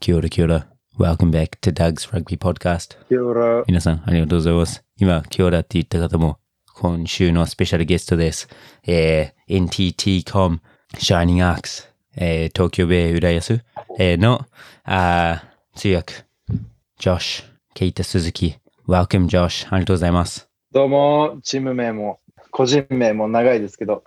Kia ora, kia ora. Welcome back to Doug's Rugby Podcast. キオラ、皆さん、ありがとうございます。今、キオラって言った方も、今週のスペシャルゲストです。えー、NTT.com Shining Arcs、えー、東京ベイ浦安、えー、の、あー通訳、ジョシュ、ケイタ鈴木。Welcome, Josh. ありがとうございます。どうも、チーム名も、個人名も長いですけど、よ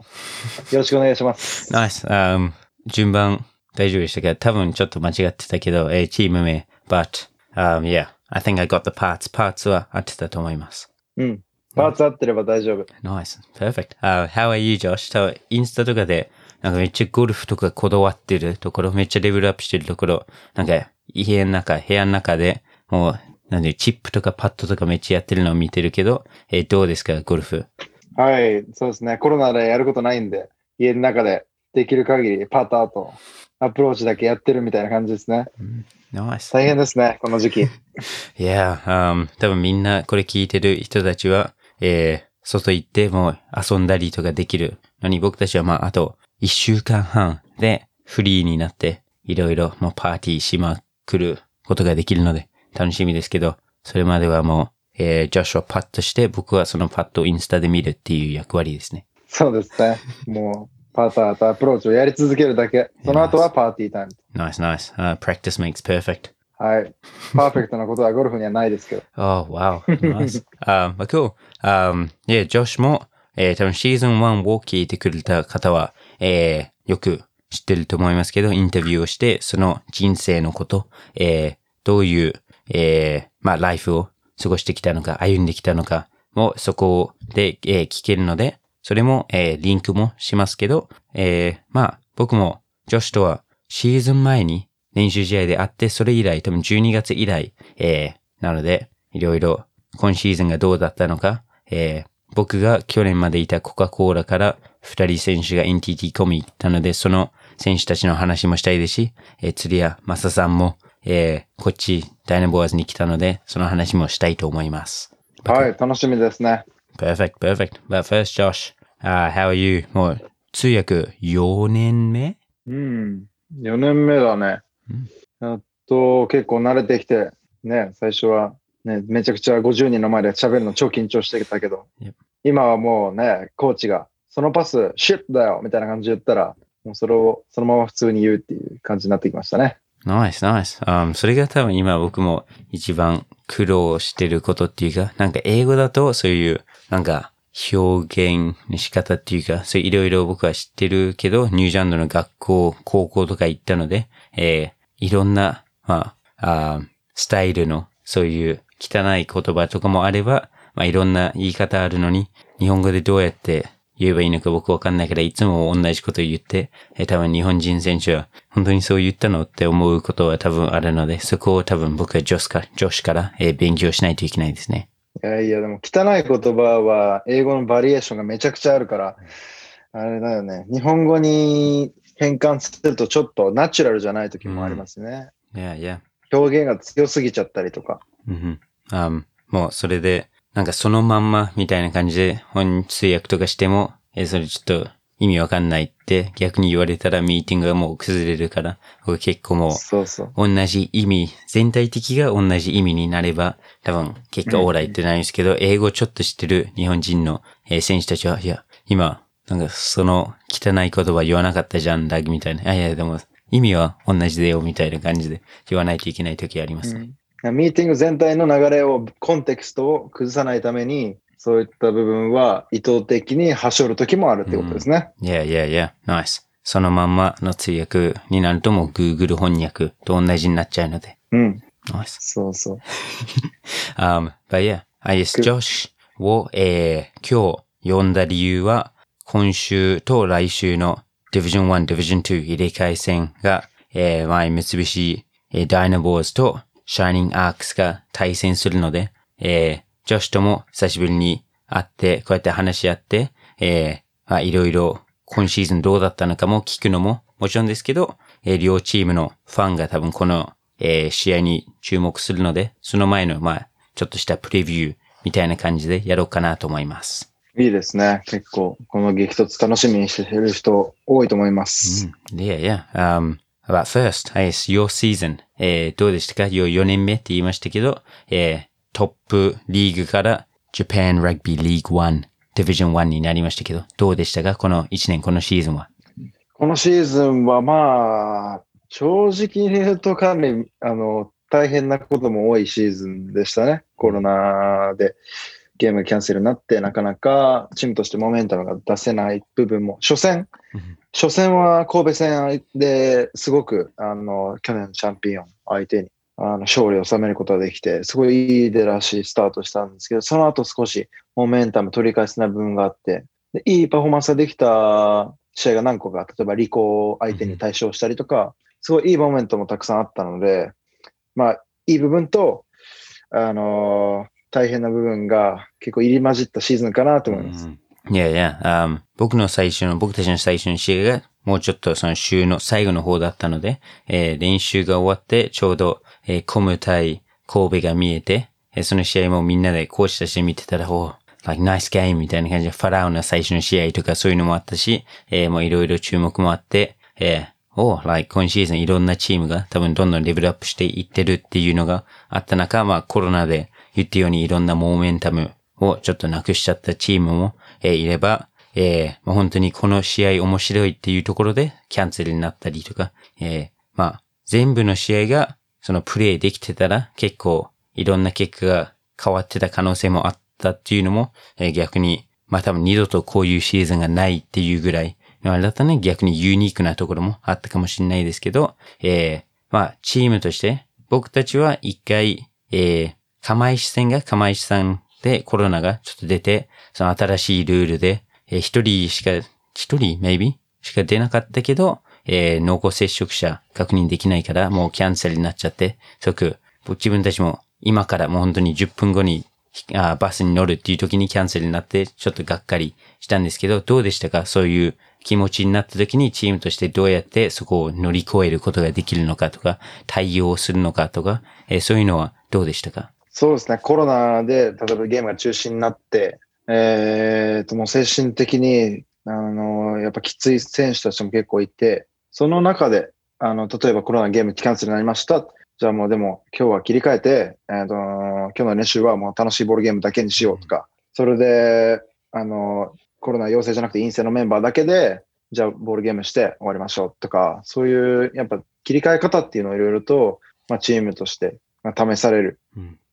ろしくお願いします。Nice. Um, 順番大丈夫でしたか多分ちょっと間違ってたけど、えー、チーム名。But, um, yeah, I think I got the parts. parts は合ってたと思います。うん。パーツ合ってれば大丈夫。Nice. Perfect. Uh, how are you, Josh? 多分インスタとかで、なんかめっちゃゴルフとかこだわってるところ、めっちゃレベルアップしてるところ、なんか家の中、部屋の中で、もう、なんで、チップとかパッドとかめっちゃやってるのを見てるけど、えーどうですか、ゴルフ？はい、そうですね。コロナでやることないんで、家の中でできる限りパーターとアプローチだけやってるみたいな感じですね。Nice. 大変ですね、この時期。いや、um, 多分みんなこれ聞いてる人たちは、えー外行ってもう遊んだりとかできるのに僕たちはまああと一週間半でフリーになっていろいろもうパーティーしまくることができるので楽しみですけど、それまではもう、えー、ジョシュをパットして僕はそのパットをインスタで見るっていう役割ですね。そうですね。もう、パターとアプローチをやり続けるだけ。その後はパーティータイム。Nice, nice. Uh, practice makes perfect. はい。パーフェクトなことはゴルフにはないですけど。Oh, wow. Nice. um, but cool. Um, yeah, ジョシュも、えー、多分シーズン1を聞いてくれた方は、えー、よく知ってると思いますけど、インタビューをして、その人生のこと、えー、どういう、えー、まあ、ライフを過ごしてきたのか、歩んできたのかも、そこで、えー聞けるので、それも、えー、リンクもしますけど、えー、まあ、僕も、ジョシュとは、シーズン前に練習試合で会って、それ以来、多分12月以来、えー、なので、いろいろ、今シーズンがどうだったのか、えー、僕が去年までいたコカ・コーラから二人選手が NTT コミ行ったので、その選手たちの話もしたいですし、えー、釣屋マサさんも、えー、こっち、ダイナボアーズに来たので、その話もしたいと思います。はい、楽しみですね。Perfect, perfect. But first, Josh, uh, how are you? もう、通訳4年目うん。4年目だね。やっと結構慣れてきて、ね、最初は、ね、めちゃくちゃ50人の前で喋るの超緊張してたけど Yep、今はもうね、コーチが、そのパス、シュッだよみたいな感じで言ったら、もうそれをそのまま普通に言うっていう感じになってきましたね。Nice, nice. Um, それが多分今僕も一番苦労してることっていうか、なんか英語だとそういう、なんか表現の仕方っていうか、そういろいろ僕は知ってるけど、ニュージャンドの学校、高校とか行ったので、えー、いろんな、まあ、あスタイルの、そういう汚い言葉とかもあれば、まあいろんな言い方あるのに、日本語でどうやって言えばいいのか僕わかんないから、いつも同じこと言って、えー多分日本人選手は、本当にそう言ったのって思うことは多分あるので、そこを多分僕は女子か女子から、えー勉強しないといけないですね。いやいや、でも汚い言葉は英語のバリエーションがめちゃくちゃあるから、あれだよね。日本語に変換するとちょっとナチュラルじゃない時もありますね。Yeah, yeah. 表現が強すぎちゃったりとか。うんうん。あもうそれで、なんかそのまんまみたいな感じで本通訳とかしても、え、それちょっと意味わかんないって逆に言われたらミーティングがもう崩れるから、僕結構もうそうそう。同じ意味、全体的が同じ意味になれば、多分結果オーライってないんですけど、英語ちょっと知ってる日本人の、えー選手たちは、いや、今、なんかその汚い言葉言わなかったじゃん、ラグみたいな。あ、いや、でも意味は同じだよ、みたいな感じで言わないといけない時ありますね。ミーティング全体の流れを、コンテクストを崩さないために、そういった部分は意図的にはしょる時もあるってことですね。Yeah, yeah, yeah. Nice. そのまんまの通訳になるともう Google 翻訳と同じになっちゃうので。うん。Nice. そうそう。Um, but yeah, I guess Josh を、えー今日呼んだ理由は、今週と来週の Division 1、Division 2入れ替え戦が、えー、前三菱、えー、ダイナボーズと Shining Arcs が対戦するので、えー、ジョシュとも久しぶりに会って、こうやって話し合って、えー、まあいろいろ今シーズンどうだったのかも聞くのももちろんですけど、えー両チームのファンが多分この、えー試合に注目するので、その前の、まあ、ちょっとしたプレビューみたいな感じでやろうかなと思います。いいですね。結構、この激突楽しみにしてる人多いと思います。Mm, yeah, yeah. Um, But first, yes, your season. えー、どうでしたか ?your 4年目って言いましたけど、えー、トップリーグから Japan Rugby League 1 Division 1になりましたけど、どうでしたか？この1年、このシーズンは。このシーズンはまあ、正直に言うとかなり、あの、大変なことも多いシーズンでしたね。コロナでゲームキャンセルになって、なかなかチームとしてモメンタムが出せない部分も、初戦、初戦は神戸戦ですごく、あの、去年のチャンピオン相手に、あの、勝利を収めることができて、すごいいい出だしスタートしたんですけど、その後少しモメンタム取り返せない部分があって、でいいパフォーマンスができた試合が何個か、例えばリコを相手に対象したりとか、すごいいいモメントもたくさんあったので、まあ、いい部分と、あのー、大変な部分が結構入り混じったシーズンかなと思います。いやいや、um, 僕の最初の、僕たちの最初の試合が、もうちょっとその週の最後の方だったので、えー、練習が終わって、ちょうど、えー、コム対神戸が見えて、えー、その試合もみんなでコーチたちで見てたら、お like nice game みたいな感じで、ファラオの最初の試合とかそういうのもあったし、えー、もういろいろ注目もあって、えー、お like 今シーズンいろんなチームが多分どんどんレベルアップしていってるっていうのがあった中、まあコロナで言ったようにいろんなモーメンタムをちょっとなくしちゃったチームも、えー、いれば、えー、まあ、本当にこの試合面白いっていうところでキャンセルになったりとか、えー、まあ、全部の試合がそのプレイできてたら結構いろんな結果が変わってた可能性もあったっていうのも、えー、逆に、まあ多分二度とこういうシーズンがないっていうぐらい、あれだったね、逆にユニークなところもあったかもしれないですけど、えー、まあ、チームとして、僕たちは一回、えー、釜石戦が釜石さんでコロナがちょっと出て、その新しいルールで、えー、一人しか、一人？Maybe? しか出なかったけど、えー、濃厚接触者確認できないからもうキャンセルになっちゃって、即、自分たちも今からもう本当に10分後にあバスに乗るっていう時にキャンセルになって、ちょっとがっかりしたんですけど、どうでしたか？そういう気持ちになった時にチームとしてどうやってそこを乗り越えることができるのかとか、対応するのかとか、えー、そういうのはどうでしたか？そうですね。コロナで、例えばゲームが中止になって、えー、と、もう精神的に、あの、やっぱきつい選手たちも結構いて、その中で、あの、例えばコロナゲームキャンセルになりました。じゃあもうでも今日は切り替えて、えーと、今日の練習はもう楽しいボールゲームだけにしようとか、それで、あの、コロナ陽性じゃなくて陰性のメンバーだけで、じゃあボールゲームして終わりましょうとか、そういうやっぱ切り替え方っていうのをいろいろと、まあ、チームとして、まあ、試される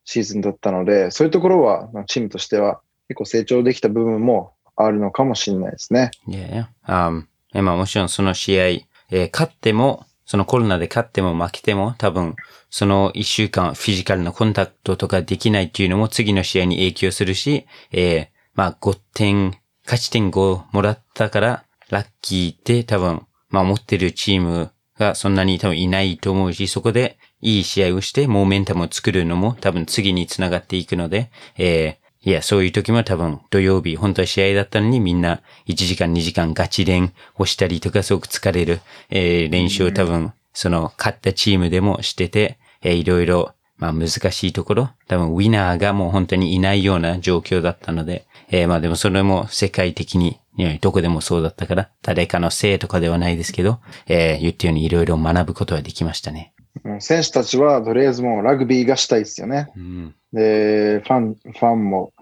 シーズンだったので、うん、そういうところは、まあ、チームとしては結構成長できた部分もあるのかもしれないですね。いやいや、um, まあもちろんその試合、えー、勝っても、そのコロナで勝っても負けても多分その一週間フィジカルなコンタクトとかできないっていうのも次の試合に影響するし、えー、まあ5点、勝ち点5もらったからラッキーって多分、まあ持ってるチームがそんなに多分いないと思うし、そこでいい試合をしてモーメンタムを作るのも多分次につながっていくので、えー、いや、そういう時も多分土曜日、本当は試合だったのにみんな1時間2時間ガチ練をしたりとかすごく疲れる、えー、練習を多分その勝ったチームでもしてて、えー、いろいろまあ難しいところ、多分ウィナーがもう本当にいないような状況だったので、えー、まあでもそれも世界的に、どこでもそうだったから、誰かのせいとかではないですけど、えー、言ったようにいろいろ学ぶことはできましたね。選手たちはとりあえずもうラグビーがしたいですよね。うん、で、ファン、ファンも、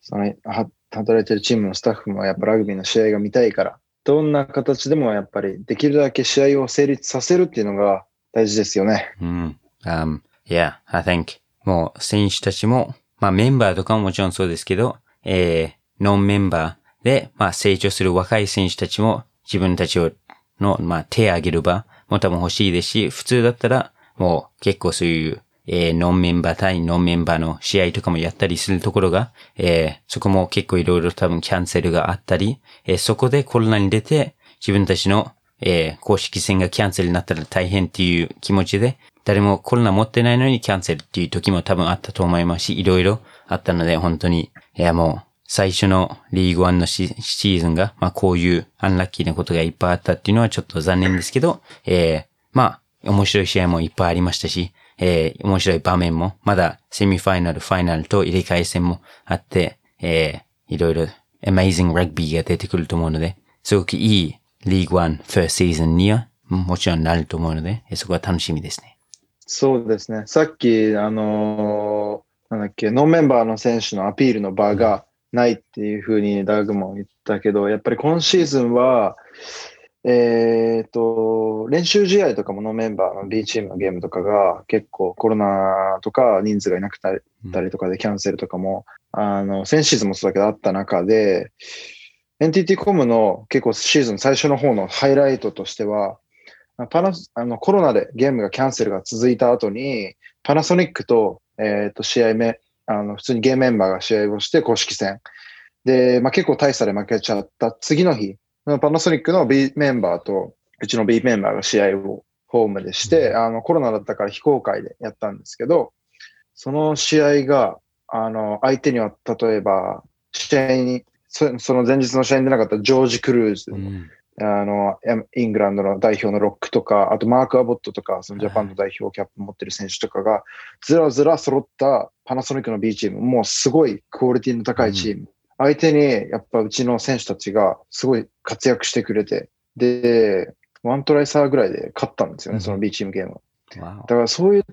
その、働いてるチームのスタッフもやっぱラグビーの試合が見たいから、どんな形でもやっぱりできるだけ試合を成立させるっていうのが大事ですよね。うん。Um, yeah, I think もう選手たちも、まあメンバーとかももちろんそうですけど、えー、ノンメンバーで、まあ成長する若い選手たちも自分たちをの、まあ手を挙げる場も多分欲しいですし、普通だったらもう結構そういう、えー、ノンメンバー対ノンメンバーの試合とかもやったりするところが、えー、そこも結構いろいろ多分キャンセルがあったり、えー、そこでコロナに出て自分たちの、えー、公式戦がキャンセルになったら大変っていう気持ちで、誰もコロナ持ってないのにキャンセルっていう時も多分あったと思いますし、いろいろあったので、本当に、いやもう、最初のリーグワンのシーズンが、まあこういうアンラッキーなことがいっぱいあったっていうのはちょっと残念ですけど、えー、まあ、面白い試合もいっぱいありましたし、えー、面白い場面も、まだセミファイナル、ファイナルと入れ替え戦もあって、えー、いろいろ、アメイジングラグビーが出てくると思うので、すごくいいリーグワンファーシーズンにはもちろんなると思うので、そこは楽しみですね。そうですね。さっき、あのー、なんだっけ、ノンメンバーの選手のアピールの場がないっていうふうにダグも言ったけど、やっぱり今シーズンは、えっ、ー、と、練習試合とかもノンメンバーの B チームのゲームとかが結構コロナとか人数がいなくなったりとかでキャンセルとかも、あの、先シーズンもそうだけどあった中で、NTT コムの結構シーズン最初の方のハイライトとしては、パナあのコロナでゲームがキャンセルが続いた後に、パナソニックと,、えー、と試合目、あの普通にゲームメンバーが試合をして公式戦。で、まあ、結構大差で負けちゃった。次の日、パナソニックの B メンバーとうちの B メンバーが試合をホームでして、あのコロナだったから非公開でやったんですけど、その試合が、あの、相手には例えば、試合にそその前日の試合に出なかったジョージ・クルーズ、うん、あの、イングランドの代表のロックとか、あとマーク・アボットとか、そのジャパンの代表キャップ持ってる選手とかが、ずらずら揃ったパナソニックの B チーム、もうすごいクオリティの高いチーム。うん、相手に、やっぱうちの選手たちがすごい活躍してくれて、で、ワントライサーぐらいで勝ったんですよね、うん、その B チームゲーム。だからそういっ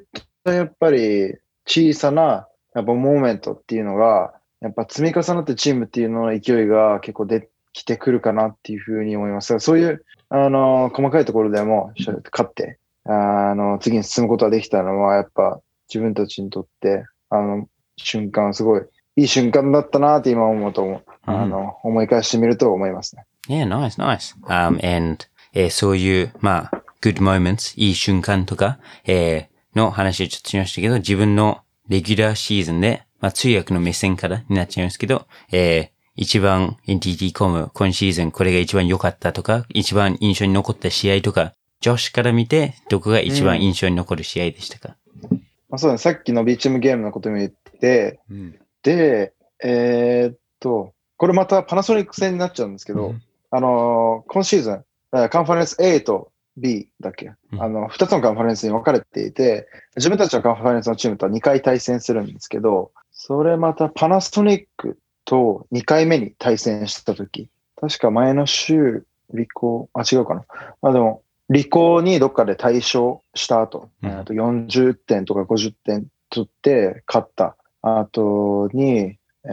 たやっぱり小さなやっぱモーメントっていうのが、やっぱ積み重なってチームっていうのの勢いが結構出てくるかなっていうふうに思います。そういう、あの、細かいところでも勝って、あの、次に進むことができたのは、やっぱ自分たちにとって、あの、瞬間、すごいいい瞬間だったなって今思うと思う、あの、思い返してみると思いますね。Yeah, nice, nice. Um, and, えー、そういう、まあ、good moments, いい瞬間とか、えー、の話をちょっとしましたけど、自分のレギュラーシーズンで、まあ、通訳の目線からになっちゃいますけど、えー、一番 NTT コム今シーズンこれが一番良かったとか、一番印象に残った試合とか、女子から見て、どこが一番印象に残る試合でしたか、うん、まあ、そうだね。さっきのビーチームゲームのことも言って、うん、で、えー、っと、これまたパナソニック戦になっちゃうんですけど、うん、あのー、今シーズン、カンファレンス A と B だっけ、あの、二つのカンファレンスに分かれていて、自分たちのカンファレンスのチームとは2回対戦するんですけど、それまたパナソニックと2回目に対戦したとき、確か前の週、リコー、あ、違うかな。まあでも、リコーにどっかで対勝した後、うん、と40点とか50点取って勝った後に、えっ、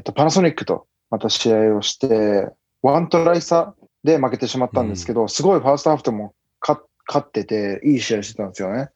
ー、と、パナソニックとまた試合をして、ワントライ差で負けてしまったんですけど、うん、すごいファーストハーフとも勝ってて、いい試合してたんですよね。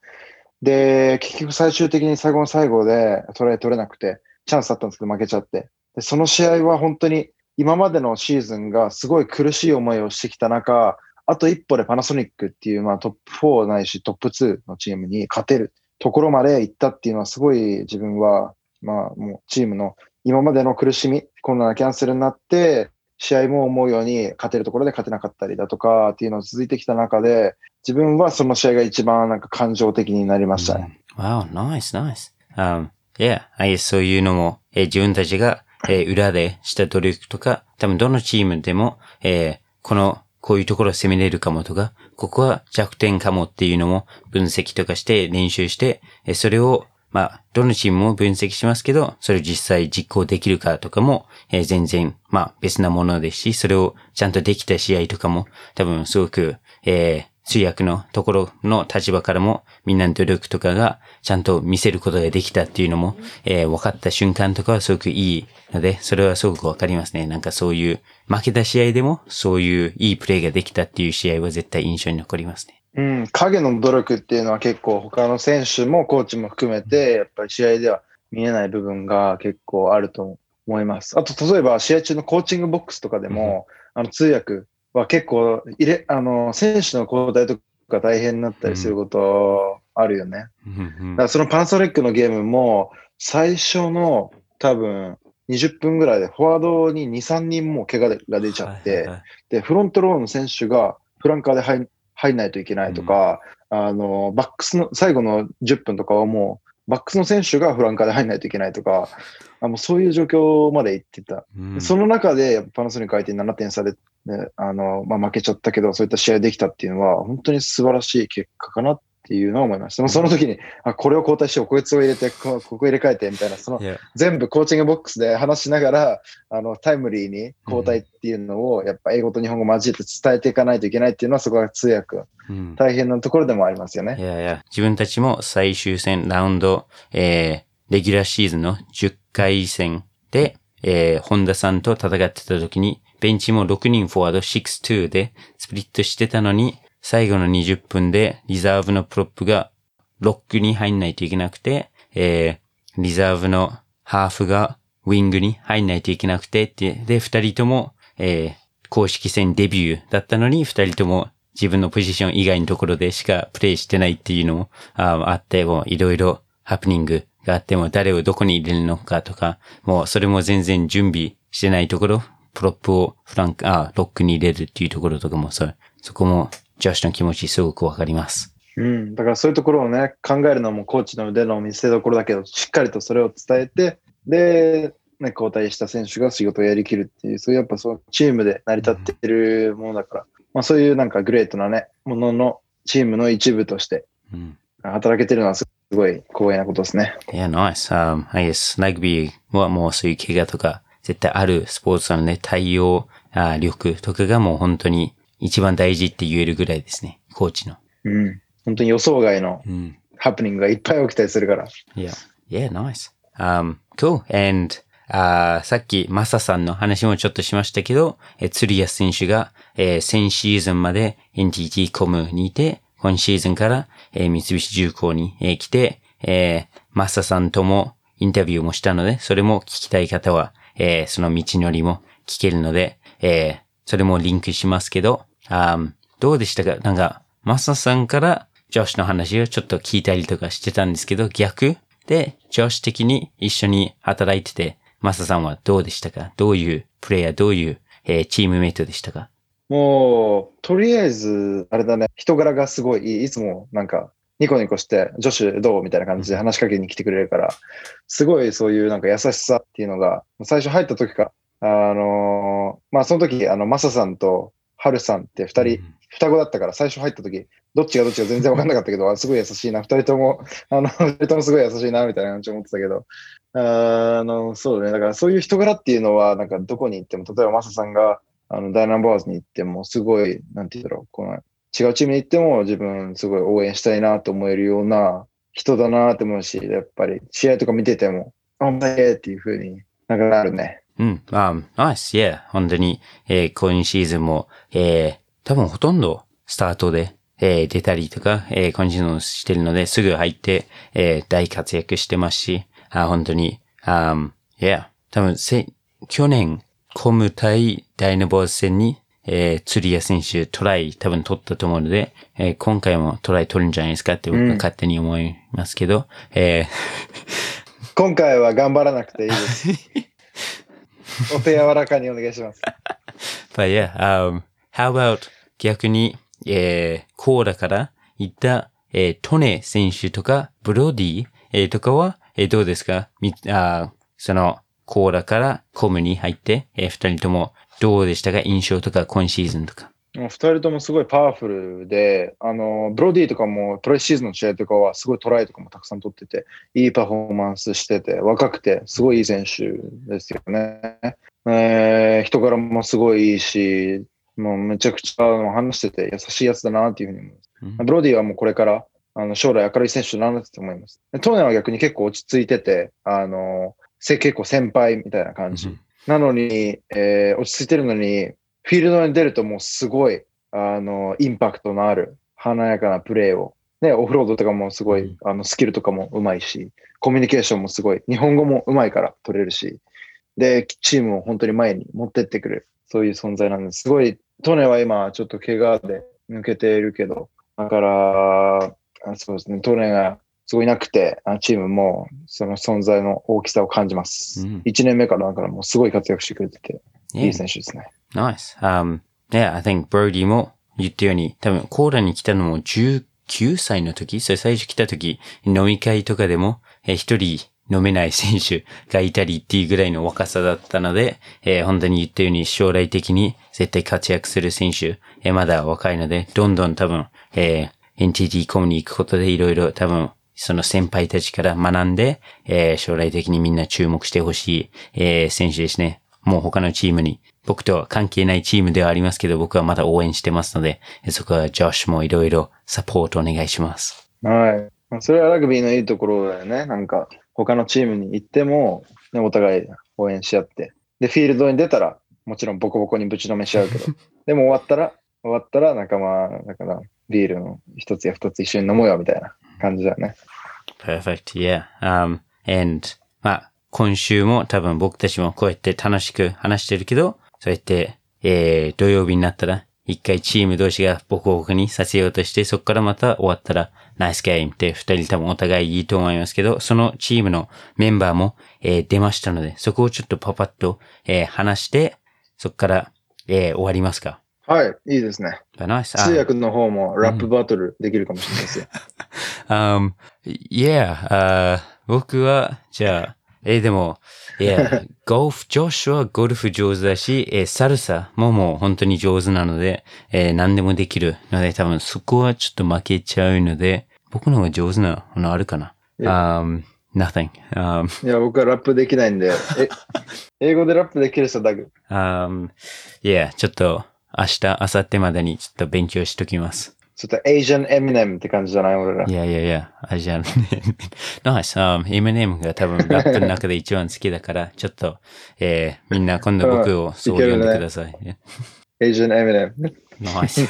で、結局最終的に最後の最後でトライ取れなくて、チャンスあったんですけど負けちゃって。でその試合は本当に今までのシーズンがすごい苦しい思いをしてきた中、あと一歩でパナソニックっていう、まあ、トップ4ないしトップ2のチームに勝てるところまで行ったっていうのはすごい自分は、まあもうチームの今までの苦しみ、コロナキャンセルになって、試合も思うように勝てるところで勝てなかったりだとかっていうのが続いてきた中で、自分はその試合が一番なんか感情的になりましたね。Wow, nice, nice. Um, yeah, そういうのも、え、自分たちが、えー、裏でした努力とか、多分どのチームでも、えー、この、こういうところを攻めれるかもとか、ここは弱点かもっていうのも分析とかして練習して、えー、それをまあ、どのチームも分析しますけど、それを実際実行できるかとかも、えー、全然、まあ、別なものですし、それをちゃんとできた試合とかも、多分すごく、え、通訳のところの立場からも、みんなの努力とかがちゃんと見せることができたっていうのも、えー、分かった瞬間とかはすごくいいので、それはすごくわかりますね。なんかそういう、負けた試合でも、そういういいプレーができたっていう試合は絶対印象に残りますね。うん、影の努力っていうのは結構他の選手もコーチも含めて、やっぱり試合では見えない部分が結構あると思います。あと、例えば試合中のコーチングボックスとかでも、うん、あの通訳は結構入れ、あの、選手の交代とか大変になったりすることあるよね。うん、だからそのパナソニックのゲームも、最初の多分20分ぐらいでフォワードに2、3人も怪我が出ちゃって、で、フロントローの選手がフランカーで入入んないといけないとか、うん、あの、バックスの、最後の10分とかはもう、バックスの選手がフランカーで入んないといけないとか、あのそういう状況まで行ってた。うん、その中で、パナソニック相手に7点差で、ね、あの、まあ、負けちゃったけど、そういった試合できたっていうのは、本当に素晴らしい結果かなっっていうのを思いました。その時に、あ、これを交代しよう、こいつを入れて、こここ入れ替えて、みたいな、その.全部コーチングボックスで話しながら、あの、タイムリーに交代っていうのを、やっぱ英語と日本語交えて伝えていかないといけないっていうのは、そこが通訳、うん大変なところでもありますよね。いやいや、自分たちも最終戦、ラウンド、えー、レギュラーシーズンの10回戦で、えー、本田さんと戦ってた時に、ベンチも6人フォワード6-2でスプリットしてたのに、最後の20分でリザーブのプロップがロックに入んないといけなくて、えー、リザーブのハーフがウィングに入んないといけなくてって、で、二人とも、えー、公式戦デビューだったのに、二人とも自分のポジション以外のところでしかプレイしてないっていうのもあって、もういろいろハプニングがあっても誰をどこに入れるのかとか、もうそれも全然準備してないところ、プロップをフランク、あロックに入れるっていうところとかもそう、そこもジョシュの気持ちすごくわかります。うん。だからそういうところをね、考えるのもコーチの腕の見せ所だけど、しっかりとそれを伝えて、で、ね、交代した選手が仕事をやりきるっていう、そういうやっぱそのチームで成り立ってるものだから、まあそういうなんかグレートなね、もののチームの一部としてうん働けてるのはすごい光栄なことですね。いや、ナイス。Um, I guess, ラグビーはもうそういう怪我とか絶対あるスポーツなので対応あ力とかがもう本当に一番大事って言えるぐらいですね。コーチの。うん。本当に予想外のうん。ハプニングがいっぱい起きたりするから。Yeah. Yeah, nice. Um, cool. And, あーさっきマサさんの話もちょっとしましたけど、え釣り安選手が、えー先シーズンまで NTT コムにいて、今シーズンから、えー三菱重工に、えー来て、えーマサさんともインタビューもしたので、それも聞きたい方は、えーその道のりも聞けるので、えーそれもリンクしますけど、あーどうでしたか？なんか、マサさんからジョシュの話をちょっと聞いたりとかしてたんですけど、逆？で、ジョシュ的に一緒に働いてて、マサさんはどうでしたか？どういうプレイヤー、どういう、えーチームメイトでしたか？もう、とりあえず、あれだね、人柄がすごいいい。いつもなんか、ニコニコして、女子どう？みたいな感じで話しかけに来てくれるから、すごいそういうなんか優しさっていうのが、最初入った時か、あのーまあその時、あの、マサさんとハルさんって二人、双子だったから、最初入った時、どっちがどっちが全然わかんなかったけど、あすごい優しいな、二人とも、あの、二人ともすごい優しいな、みたいな感じで思ってたけど、あの、そうだね。だからそういう人柄っていうのは、なんかどこに行っても、例えばマサさんが、あの、ダイナボーズに行っても、すごい、なんて言うんだろう、この、違うチームに行っても、自分、すごい応援したいなと思えるような人だなって思うし、やっぱり、試合とか見てても、あ、んまえっていう風になんかなるね。うん、あ、ナイス、いや、本当に、えー今シーズンも、えー多分ほとんどスタートで、えー出たりとか、えー今シーズンしてるので、すぐ入って、えー大活躍してますし、あ、本当に、あ、いや、多分せ、去年、コム対ダイナボーズ戦に、えー、釣り屋選手トライ多分取ったと思うので、えー今回もトライ取るんじゃないですかって僕は勝手に思いますけど、えー。今回は頑張らなくていいです。お手柔らかにお願いします。But yeah, um, how about 逆に、えー、コーラから行った、えー、トネ選手とか、ブロディ、えーとかは、えーどうですか？みあその、コーラからコムに入って、えー二人ともどうでしたか？印象とか今シーズンとか。もう二人ともすごいパワフルで、あの、ブロディとかもプレシーズンの試合とかはすごいトライとかもたくさん取ってて、いいパフォーマンスしてて、若くて、すごいいい選手ですよね。えー人柄もすごいいいし、もうめちゃくちゃ話してて優しいやつだなっていうふうに思います。うんブロディはもうこれからあの将来明るい選手になると思います。でトーネは逆に結構落ち着いてて、あの、せ結構先輩みたいな感じ。なのに、えー落ち着いてるのに、フィールドに出るともうすごい、あの、インパクトのある華やかなプレーを、ね、オフロードとかもすごい、あの、スキルとかもうまいし、コミュニケーションもすごい、日本語もうまいから取れるし、で、チームを本当に前に持ってってくる、そういう存在なんです。すごい、トネは今ちょっと怪我で抜けているけど、だから、あそうですね、トネがすごいなくて、あチームもその存在の大きさを感じます。うん。1年目からだからもうすごい活躍してくれてて、い.い選手ですね。Nice. Um, yeah, I think Brody も言ったように、多分コーラに来たのも19歳の時、それ最初来た時、飲み会とかでも、えー一人飲めない選手がいたりっていうぐらいの若さだったので、えー本当に言ったように将来的に絶対活躍する選手、えーまだ若いので、どんどん多分、えー NTT コムに行くことでいろいろ多分、その先輩たちから学んで、えー将来的にみんな注目してほしい、えー選手ですね。もう他のチームに、僕とは関係ないチームではありますけど、僕はまだ応援してますので、えーそこはジョシュもいろいろサポートお願いします。はい。まあそれはラグビーのいいところだよね。なんか、他のチームに行っても、ね、お互い応援し合って。で、フィールドに出たら、もちろんボコボコにぶちのめし合うけど、でも終わったら、終わったら仲間、だから、ビールの一つや二つ一緒に飲もうよみたいな感じだよね。Perfect, yeah. Um, and, まあ、今週も多分僕たちもこうやって楽しく話してるけど、そうやって、えー、土曜日になったら、一回チーム同士がボコボコにさせようとして、そこからまた終わったら、ナイスゲームって二人多分お互いいいと思いますけど、そのチームのメンバーも、えー出ましたので、そこをちょっとパパッと、えー話して、そこから、えー終わりますか？はい、いいですね。ナイス。通訳の方もラップバトルできるかもしれないですよ。Um, yeah, あー僕は、じゃあ、えーでも、いや、ゴルフ、ジョシュはゴルフ上手だし、えーサルサももう本当に上手なので、えー何でもできるので、多分そこはちょっと負けちゃうので、僕の方が上手なのあるかな。いや Um, nothing. Um, いや、僕はラップできないんで、え、英語でラップできる人だけ。um, yeah, ちょっと明日、明後日までにちょっと勉強しときます。ちょっと Asian Eminem って感じじゃない？俺らい。やいやいや、あ、じゃあ、ナイス。あ、エミネムが多分ラップの中で一番好きだから、ちょっと、えー、みんな今度僕をそう呼んでください。Asian Eminem. Nice.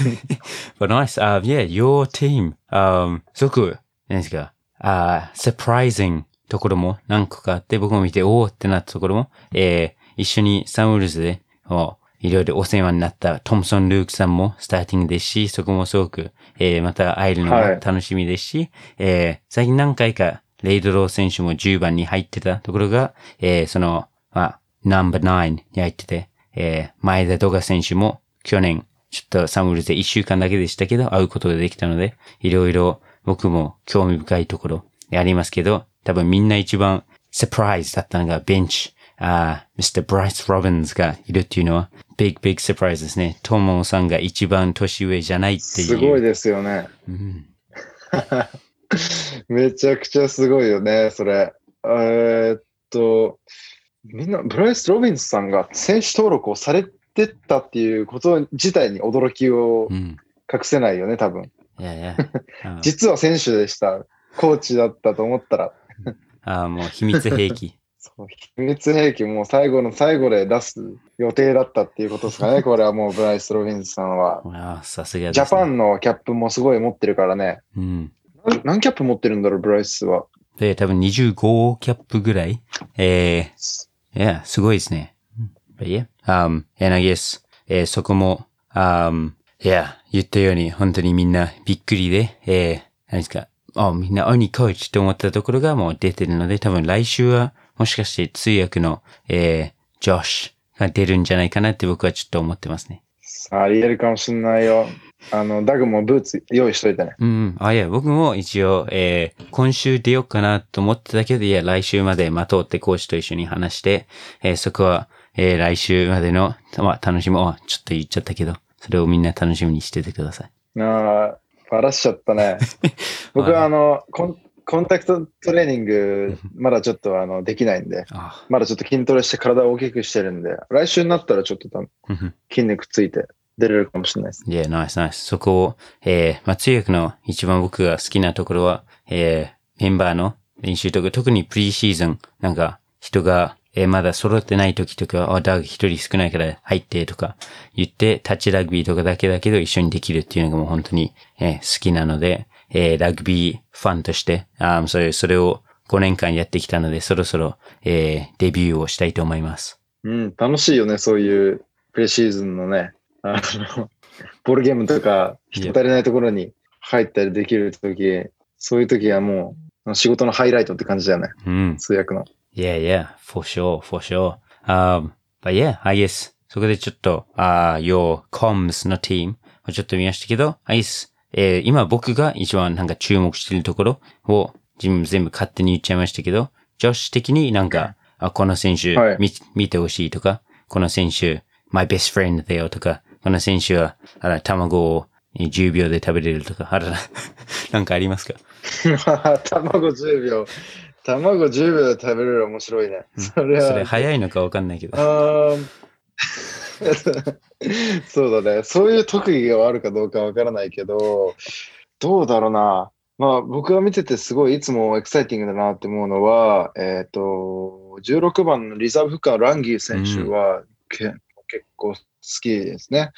But nice. Uh, yeah, your team. Um, すごく、何ですか、あ、surprising ところも何個かあって、僕も見て、おーってなったところも、えー、一緒にサンウルズで、おいろいろお世話になったトムソン・ルークさんもスターティングですし、そこもすごく、えー、また会えるのがはい楽しみですし、えー、最近何回か、レイドロー選手も10番に入ってたところが、えー、その、まあ、ナンバー9に入ってて、えー、前田ドガ選手も去年、ちょっとサムウルズで1週間だけでしたけど、会うことができたので、いろいろ僕も興味深いところありますけど、多分みんな一番サプライズだったのがベンチ、あー、Mr. Bryce Robbins がいるっていうのは、ビッグビッグサプライズですね。トモさんが一番年上じゃないっていう。すごいですよね。うん めちゃくちゃすごいよね、それ。えーっと、みんな、ブライス・ロビンスさんが選手登録をされてたっていうこと自体に驚きをうん。隠せないよね、多分。いやいや。実は選手でした。コーチだったと思ったら。あー、もう秘密兵器。秘密兵器もう最後の最後で出す予定だったっていうことですかね。これはもうブライス・ロビンスさんは。あーさすが。ジャパンのキャップもすごい持ってるからね。うん。な何キャップ持ってるんだろう、ブライスは？で、多分25キャップぐらい。えー、いや、すごいですね。But yeah, um, and I guess, えーそこも、um, いや、言ったように、本当にみんなびっくりで、えー、何ですか、あ、みんな、鬼コーチと思ったところがもう出てるので、多分来週は、もしかして通訳の、えー、ジョシュが出るんじゃないかなって僕はちょっと思ってますね。ありえるかもしんないよ。あの、ダグもブーツ用意しといてね。うんうん。あ、いや、僕も一応、えー今週出ようかなと思ってたけど、いや、来週まで待とうってコーチと一緒に話して、えーそこは、えー来週までの、まあ、楽しみ、あ、ちょっと言っちゃったけど、それをみんな楽しみにしててください。ああ、バラしちゃったね。僕はあの、コンコンタクトトレーニング、まだちょっとあの、できないんで、あまだちょっと筋トレして体を大きくしてるんで、来週になったらちょっと筋肉ついて出れるかもしれないです。いや、ナイスナイス。そこを、えーまあ、通訳の一番僕が好きなところは、えーメンバーの練習とか、特にプリシーズン、なんか、人が、えーまだ揃ってない時とか、あ、ダグ一人少ないから入ってとか言って、タッチラグビーとかだけだけど一緒にできるっていうのがもう本当に、えー好きなので、えーラグビーファンとして、あーそれ、それを5年間やってきたので、そろそろ、えーデビューをしたいと思います。うん、楽しいよね、そういうプレシーズンのね、あの、ボールゲームとか人足りないところに入ったりできるとき、そういうときはもう仕事のハイライトって感じだよね、うん。通訳の。Yeah, yeah, for sure, for sure. Um, but yeah, I guess, そこでちょっと、あ、uh, your comms の team をちょっと見ましたけど、I guess, えー今僕が一番なんか注目しているところを自分全部勝手に言っちゃいましたけど、女子的になんか、あ、この選手はい見、見てほしいとか、この選手、my best friend だよとか、この選手は、あら、卵を、えー10秒で食べれるとか、あらな、なんかありますか？卵10秒。卵10秒で食べれる面白いね。それは。それ早いのかわかんないけど。そうだね。そういう特技があるかどうかわからないけど、どうだろうな。まあ僕が見ててすごいいつもエキサイティングだなって思うのは、えっ、と、16番のリザーブフッカーのランギー選手は、け結構好きですね。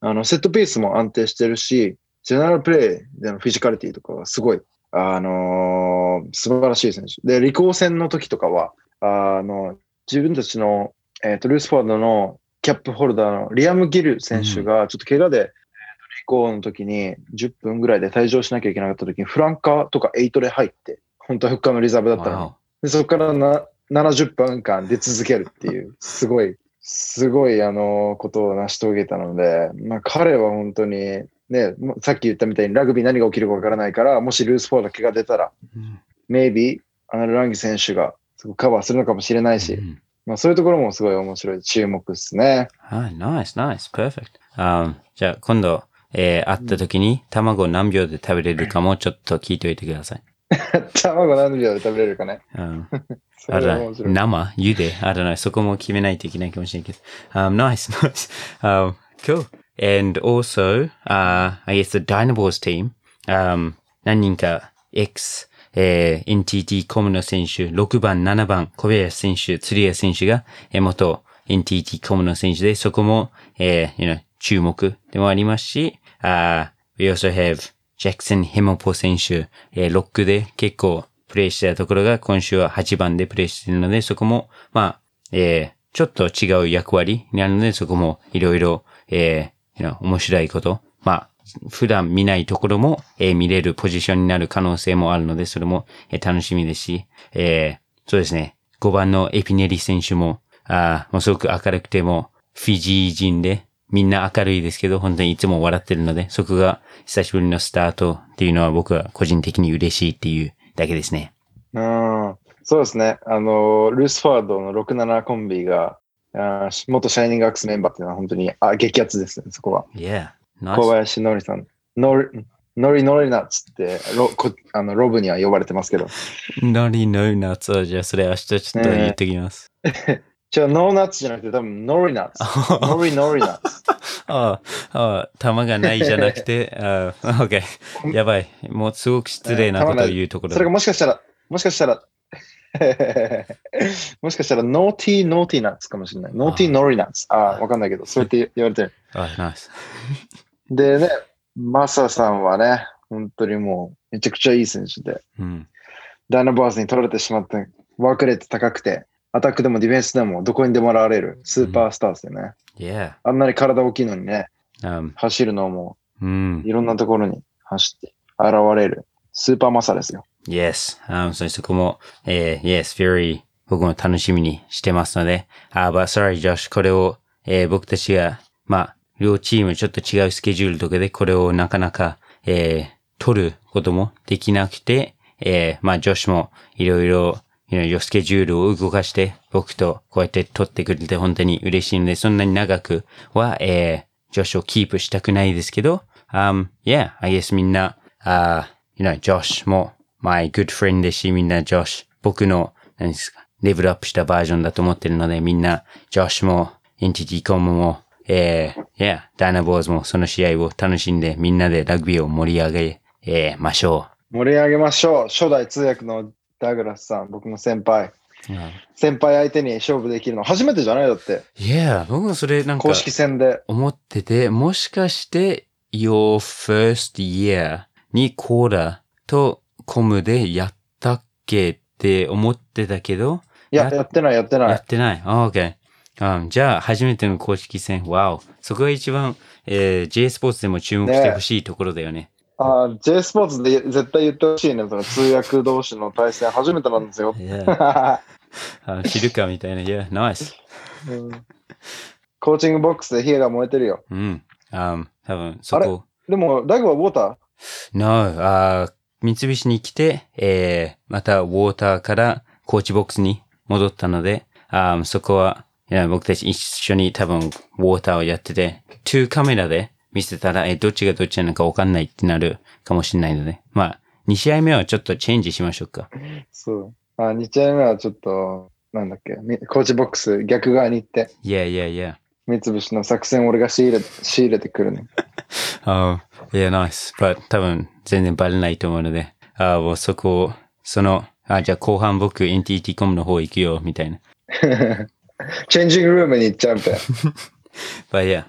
あの、セットピースも安定してるし、ジェネラルプレイでのフィジカリティとかはすごい、あのー素晴らしい選手。で、履行戦の時とかは、あの、自分たちの、えっ、と、ルースフォードのキャップホルダーのリアム・ギル選手が、ちょっと怪我で、えーと履行の時に10分ぐらいで退場しなきゃいけなかった時に、フランカーとか8で入って、本当はフッカーのリザーブだったのでそこからな70分間出続けるっていう、すごい、すごい、あの、ことを成し遂げたので、まあ、彼は本当に、ね、さっき言ったみたいにラグビー何が起きるかわからないから、もしルースフォード怪我出たら、おうん。maybe、アナル・ランギ選手がそこカバーするのかもしれないし、うんまあ、そういうところもすごい面白い注目ですね。はい、ナイス、ナイス、perfect. あじゃあ、今度、えー会った時に卵何秒で食べれるかもちょっと聞いておいてください。卵何秒で食べれるかね。うん。生？茹で？あらない。そこも決めないといけないかもしれないけど。Um, nice, nice. Um, cool. And also, uh, I guess the Dynaballs team, um, 何人か X、えー、NTT コムの選手、6番、7番、小林選手、釣谷選手が、えー元 NTT コムの選手で、そこも、えー、you know, 注目でもありますし、uh, we also have ジャクソン・ヘモポ選手、えーロックで結構プレイしてたところが今週は8番でプレイしてるので、そこも、まあ、えーちょっと違う役割になるので、そこもいろいろ、えー you know 面白いこと、まあ、普段見ないところも、えー見れるポジションになる可能性もあるので、それも、えー楽しみですし、えーそうですね、5番のエピネリ選手も、あーもうすごく明るくても、フィジー人で、みんな明るいですけど、本当にいつも笑ってるので、そこが久しぶりのスタートっていうのは僕は個人的に嬉しいっていうだけですね。うんそうですね。あの、ルースフォワードの67コンビが、あー元シャイニングアークスメンバーっていうのは本当にあ激アツですね、そこは。Yeah. 小.林のりさん。のり、のりのりなっつってロこあのロブには呼ばれてますけど。ノリのナッツはじゃあそれ明日ちょっと言ってきます。じゃあ、ノーナッツじゃなくて多分ノリナッツ。ノリノリナッツ。ああ、ああ、玉がないじゃなくて、ああ、OK。やばい。もうすごく失礼なことを言うところそれがもしかしたら、もしかしたら、もしかしたら、 naughty naughty nuts かもしれない。 naughty ノリナッツ。ああ、わかんないけど、そうやって言われてる。あ nice。でね、マサさんはね、本当にもう、めちゃくちゃいい選手で、うん。ダイナボアーズに取られてしまって、ワークレート高くて、アタックでもディフェンスでもどこにでも現れるスーパースターですよね。Yeah. あんなに体大きいのにね、Um, 走るのもうん。いろんなところに走って現れるスーパーマサですよ。Yes. Um, そしてそこも、えー yes, very 僕も楽しみにしてますので、あ、but sorry, Josh, これを、えー僕たちが、まあ、両チームちょっと違うスケジュールとかでこれをなかなか、えー取ることもできなくて、えーまあ、ジョシュもいろいろ、you know スケジュールを動かして、僕とこうやって取ってくれて本当に嬉しいので、そんなに長くは、えージョシュをキープしたくないですけど、um, yeah, I guess みんな、あ、you know, ジョシュも my good friend ですし、みんなジョシュ、僕の、何ですか、レベルアップしたバージョンだと思ってるので、みんな、ジョシュも、 NTTコムも、えー、yeah, ダイナボアーズもその試合を楽しんで、みんなでラグビーを盛り上げ、えーましょ盛り上げましょう。初代通訳のダグラスさん、僕の先輩。う。先輩相手に勝負できるの初めてじゃない？だって。Yeah, 僕もそれなんか公式戦で。思ってて、もしかして、your first year にコーラとコムでやったっけって思ってたけど、いや、ややってない、やってないやっ。てない？あ、OK。うんじゃあ、初めての公式戦。わお。そこが一番、えー J スポーツでも注目してほしいところだよね。あー J スポーツで絶対言ってほしいね。その通訳同士の対戦初めてなんですよ。あ知るかみたいな。Yeah, nice. うんコーチングボックスで火が燃えてるよ。うん。um, 多分、そこ。でも、ダグはウォーター？No, あー三菱に来て、えー、またウォーターからコーチボックスに戻ったので、あーそこは、いや僕たち一緒に多分ウォーターをやってて、2カメラで見せたら、え、どっちがどっちなのかわかんないってなるかもしれないので、まあ、2試合目はちょっとチェンジしましょうか。そう。あ、2試合目はちょっと、なんだっけ、みコーチボックス逆側に行って、いやいやいや。三菱の作戦を俺が仕入れ仕入れてくるね。ああ、いや、ナイス。but 多分全然バレないと思うので、ああ、もうそこを、その、あ、じゃあ後半僕 NTT コムの方行くよ、みたいな。チェンジングルームに行っちゃうみたいな。But yeah,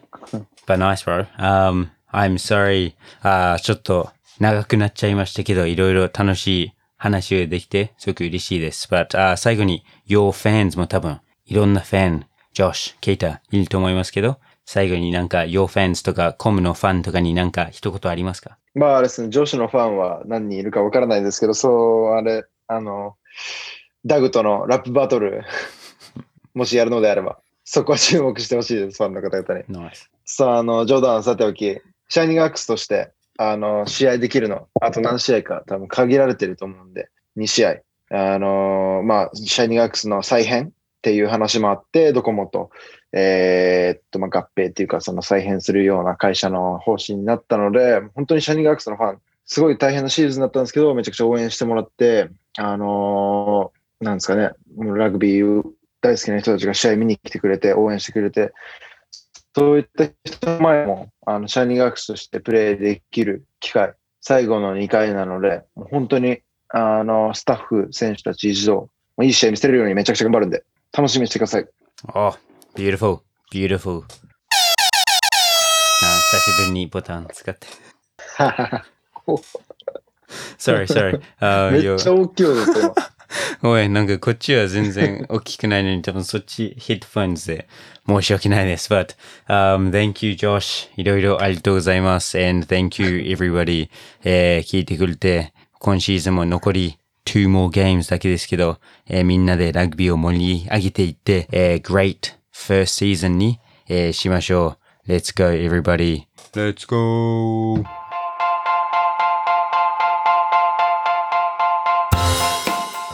but nice, bro. Um, I'm sorry. あーちょっと長くなっちゃいましたけど、いろいろ楽しい話ができて、すごく嬉しいです。But あー最後に、Your fans も多分、いろんなファン、ジョシュ、ケイタ、いると思いますけど、最後になんか Your fans とかコムのファンとかになんか一言ありますか？まああれですね、女子のファンは何人いるかわからないですけど、そう、あれ、あの、ダグとのラップバトル、もしやるのであれば、そこは注目してほしいです、ファンの方々に。?Nice. さあ、あの、冗談はさておき、シャイニングアックスとして、あの、試合できるの、あと何試合か多分限られてると思うんで、2試合。あの、まあ、シャイニングアックスの再編っていう話もあって、ドコモと、えーっと、まあ、合併っていうか、その再編するような会社の方針になったので、本当にシャイニングアックスのファン、すごい大変なシーズンだったんですけど、めちゃくちゃ応援してもらって、あのーなんですかね、ラグビー大好きな人たちが試合見に来てくれて、応援してくれて、そういった人の前も、あの、シャイニングアックスとしてプレーできる機会、最後の2回なので、もう本当に、あの、スタッフ、選手たち一同、いい試合見せれるようにめちゃくちゃ頑張るんで、楽しみにしてください。Oh, beautiful, beautiful. あ久しぶりにボタン使って。sorry, sorry. あめよっちゃ大きいよですよ。ごめん、なんかこっちは全然大きくないのに、多分そっちヘッドフォンズで申し訳ないです。But, um, thank you, Josh. いろいろありがとうございます。And thank you, everybody. えー聞いてくれて、今シーズンも残り2 more games だけですけど、えーみんなでラグビーを盛り上げていって、えー great first season に、えーしましょう。Let's go, everybody. Let's go!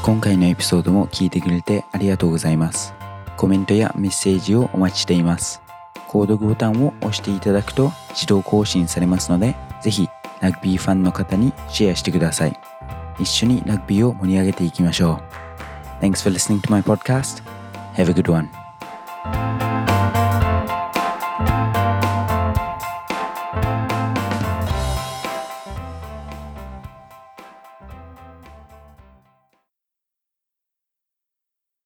今回のエピソードも聞いてくれてありがとうございます。コメントやメッセージをお待ちしています。購読ボタンを押していただくと自動更新されますので、ぜひラグビーファンの方にシェアしてください。一緒にラグビーを盛り上げていきましょう。Thanks for listening to my podcast. Have a good one.